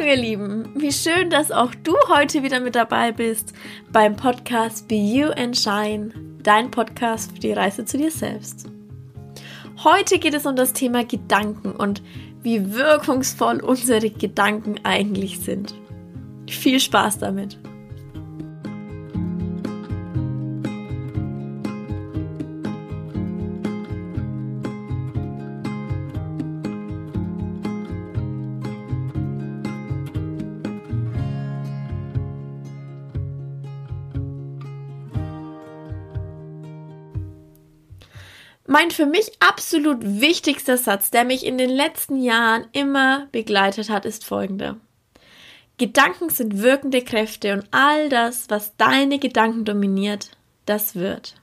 Hallo ihr Lieben, wie schön, dass auch du heute wieder mit dabei bist beim Podcast Be You and Shine, dein Podcast für die Reise zu dir selbst. Heute geht es um das Thema Gedanken und wie wirkungsvoll unsere Gedanken eigentlich sind. Viel Spaß damit! Mein für mich absolut wichtigster Satz, der mich in den letzten Jahren immer begleitet hat, ist folgender. Gedanken sind wirkende Kräfte und all das, was deine Gedanken dominiert, das wird.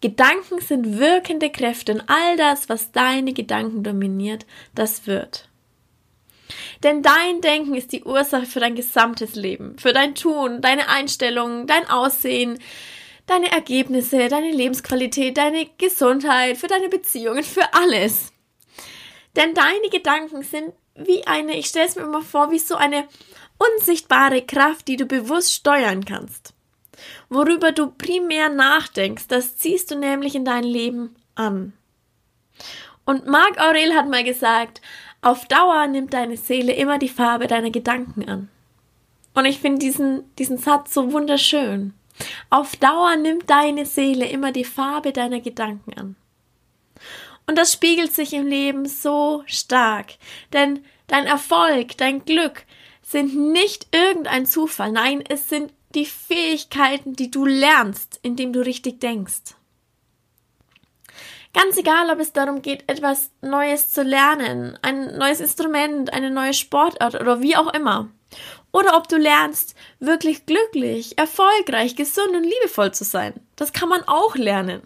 Gedanken sind wirkende Kräfte und all das, was deine Gedanken dominiert, das wird. Denn dein Denken ist die Ursache für dein gesamtes Leben, für dein Tun, deine Einstellungen, dein Aussehen, deine Ergebnisse, deine Lebensqualität, deine Gesundheit, für deine Beziehungen, für alles. Denn deine Gedanken sind wie eine, ich stelle es mir immer vor, wie so eine unsichtbare Kraft, die du bewusst steuern kannst. Worüber du primär nachdenkst, das ziehst du nämlich in dein Leben an. Und Marc Aurel hat mal gesagt, auf Dauer nimmt deine Seele immer die Farbe deiner Gedanken an. Und ich finde diesen, diesen Satz so wunderschön. Auf Dauer nimmt deine Seele immer die Farbe deiner Gedanken an. Und das spiegelt sich im Leben so stark, denn dein Erfolg, dein Glück sind nicht irgendein Zufall, nein, es sind die Fähigkeiten, die du lernst, indem du richtig denkst. Ganz egal, ob es darum geht, etwas Neues zu lernen, ein neues Instrument, eine neue Sportart oder wie auch immer. Oder ob du lernst, wirklich glücklich, erfolgreich, gesund und liebevoll zu sein. Das kann man auch lernen.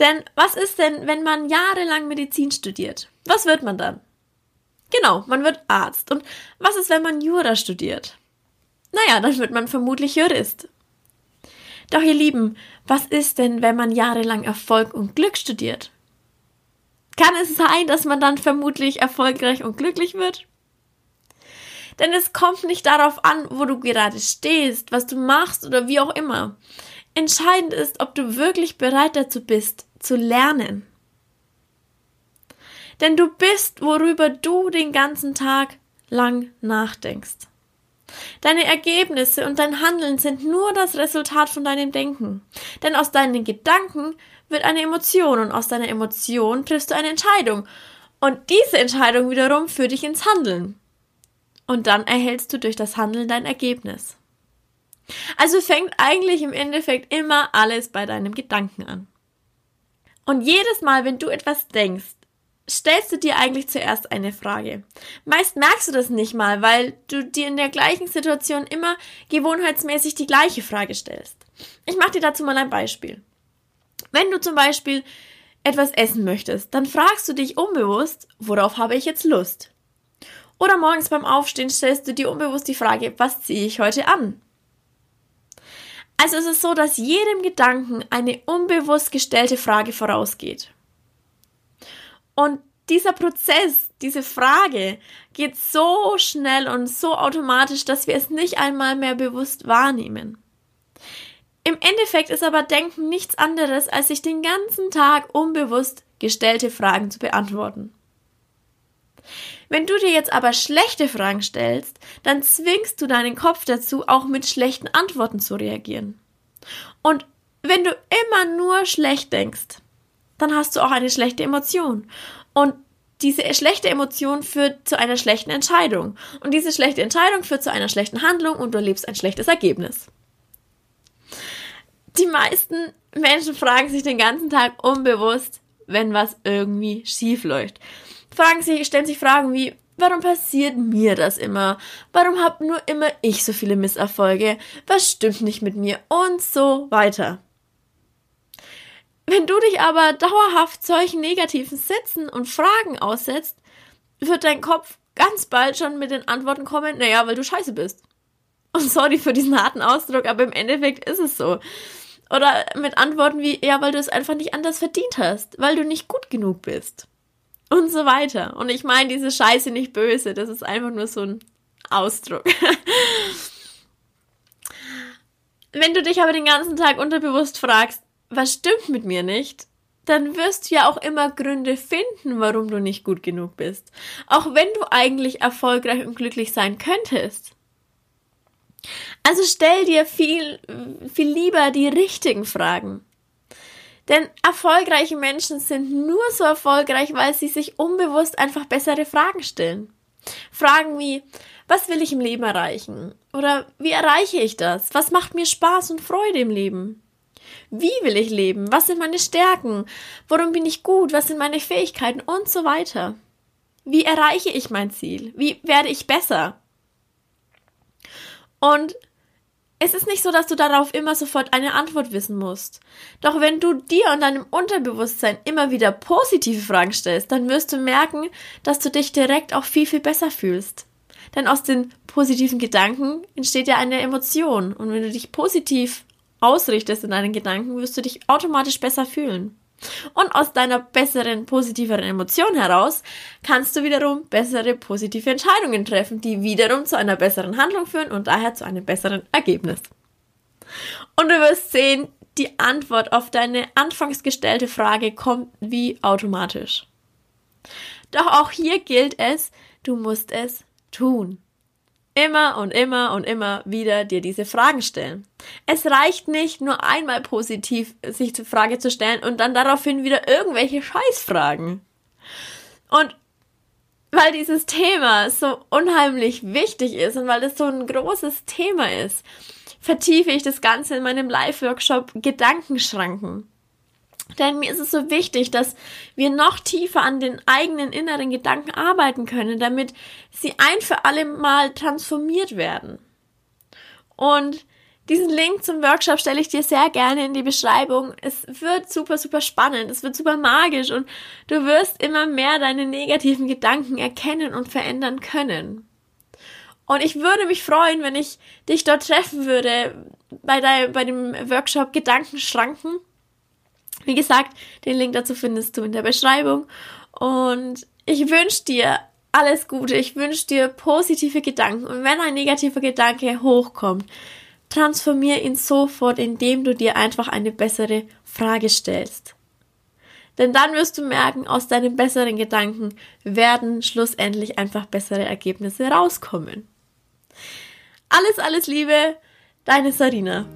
Denn was ist denn, wenn man jahrelang Medizin studiert? Was wird man dann? Genau, man wird Arzt. Und was ist, wenn man Jura studiert? Naja, dann wird man vermutlich Jurist. Doch ihr Lieben, was ist denn, wenn man jahrelang Erfolg und Glück studiert? Kann es sein, dass man dann vermutlich erfolgreich und glücklich wird? Denn es kommt nicht darauf an, wo du gerade stehst, was du machst oder wie auch immer. Entscheidend ist, ob du wirklich bereit dazu bist, zu lernen. Denn du bist, worüber du den ganzen Tag lang nachdenkst. Deine Ergebnisse und dein Handeln sind nur das Resultat von deinem Denken. Denn aus deinen Gedanken wird eine Emotion und aus deiner Emotion triffst du eine Entscheidung. Und diese Entscheidung wiederum führt dich ins Handeln und dann erhältst du durch das Handeln dein Ergebnis. Also fängt eigentlich im Endeffekt immer alles bei deinem Gedanken an. Und jedes Mal, wenn du etwas denkst, stellst du dir eigentlich zuerst eine Frage. Meist merkst du das nicht mal, weil du dir in der gleichen Situation immer gewohnheitsmäßig die gleiche Frage stellst. Ich mache dir dazu mal ein Beispiel. Wenn du zum Beispiel etwas essen möchtest, dann fragst du dich unbewusst, worauf habe ich jetzt Lust? Oder morgens beim Aufstehen stellst du dir unbewusst die Frage, was ziehe ich heute an? Also es ist so, dass jedem Gedanken eine unbewusst gestellte Frage vorausgeht. Und dieser Prozess, diese Frage geht so schnell und so automatisch, dass wir es nicht einmal mehr bewusst wahrnehmen. Im Endeffekt ist aber Denken nichts anderes, als sich den ganzen Tag unbewusst gestellte Fragen zu beantworten. Wenn du dir jetzt aber schlechte Fragen stellst, dann zwingst du deinen Kopf dazu, auch mit schlechten Antworten zu reagieren. Und wenn du immer nur schlecht denkst, dann hast du auch eine schlechte Emotion. Und diese schlechte Emotion führt zu einer schlechten Entscheidung. Und diese schlechte Entscheidung führt zu einer schlechten Handlung und du erlebst ein schlechtes Ergebnis. Die meisten Menschen fragen sich den ganzen Tag unbewusst, wenn was irgendwie schief läuft fragen sich, stellen sich Fragen wie, warum passiert mir das immer? Warum hab nur immer ich so viele Misserfolge? Was stimmt nicht mit mir? Und so weiter. Wenn du dich aber dauerhaft solchen negativen Sätzen und Fragen aussetzt, wird dein Kopf ganz bald schon mit den Antworten kommen, naja, weil du scheiße bist. Und sorry für diesen harten Ausdruck, aber im Endeffekt ist es so. Oder mit Antworten wie, ja, weil du es einfach nicht anders verdient hast, weil du nicht gut genug bist. Und so weiter. Und ich meine diese Scheiße nicht böse, das ist einfach nur so ein Ausdruck. Wenn du dich aber den ganzen Tag unterbewusst fragst, was stimmt mit mir nicht, dann wirst du ja auch immer Gründe finden, warum du nicht gut genug bist. Auch wenn du eigentlich erfolgreich und glücklich sein könntest. Also stell dir viel, viel lieber die richtigen Fragen. Denn erfolgreiche Menschen sind nur so erfolgreich, weil sie sich unbewusst einfach bessere Fragen stellen. Fragen wie, was will ich im Leben erreichen? Oder wie erreiche ich das? Was macht mir Spaß und Freude im Leben? Wie will ich leben? Was sind meine Stärken? Worum bin ich gut? Was sind meine Fähigkeiten? Und so weiter. Wie erreiche ich mein Ziel? Wie werde ich besser? Und es ist nicht so, dass du darauf immer sofort eine Antwort wissen musst. Doch wenn du dir und deinem Unterbewusstsein immer wieder positive Fragen stellst, dann wirst du merken, dass du dich direkt auch viel, viel besser fühlst. Denn aus den positiven Gedanken entsteht ja eine Emotion. Und wenn du dich positiv ausrichtest in deinen Gedanken, wirst du dich automatisch besser fühlen. Und aus deiner besseren, positiveren Emotion heraus kannst du wiederum bessere, positive Entscheidungen treffen, die wiederum zu einer besseren Handlung führen und daher zu einem besseren Ergebnis. Und du wirst sehen, die Antwort auf deine anfangs gestellte Frage kommt wie automatisch. Doch auch hier gilt es, du musst es tun immer und immer und immer wieder dir diese Fragen stellen. Es reicht nicht, nur einmal positiv sich die Frage zu stellen und dann daraufhin wieder irgendwelche Scheißfragen. Und weil dieses Thema so unheimlich wichtig ist und weil es so ein großes Thema ist, vertiefe ich das Ganze in meinem Live-Workshop Gedankenschranken. Denn mir ist es so wichtig, dass wir noch tiefer an den eigenen inneren Gedanken arbeiten können, damit sie ein für alle Mal transformiert werden. Und diesen Link zum Workshop stelle ich dir sehr gerne in die Beschreibung. Es wird super, super spannend, es wird super magisch und du wirst immer mehr deine negativen Gedanken erkennen und verändern können. Und ich würde mich freuen, wenn ich dich dort treffen würde bei, dein, bei dem Workshop Gedankenschranken. Wie gesagt, den Link dazu findest du in der Beschreibung. Und ich wünsche dir alles Gute. Ich wünsche dir positive Gedanken. Und wenn ein negativer Gedanke hochkommt, transformier ihn sofort, indem du dir einfach eine bessere Frage stellst. Denn dann wirst du merken, aus deinen besseren Gedanken werden schlussendlich einfach bessere Ergebnisse rauskommen. Alles, alles Liebe, deine Sarina.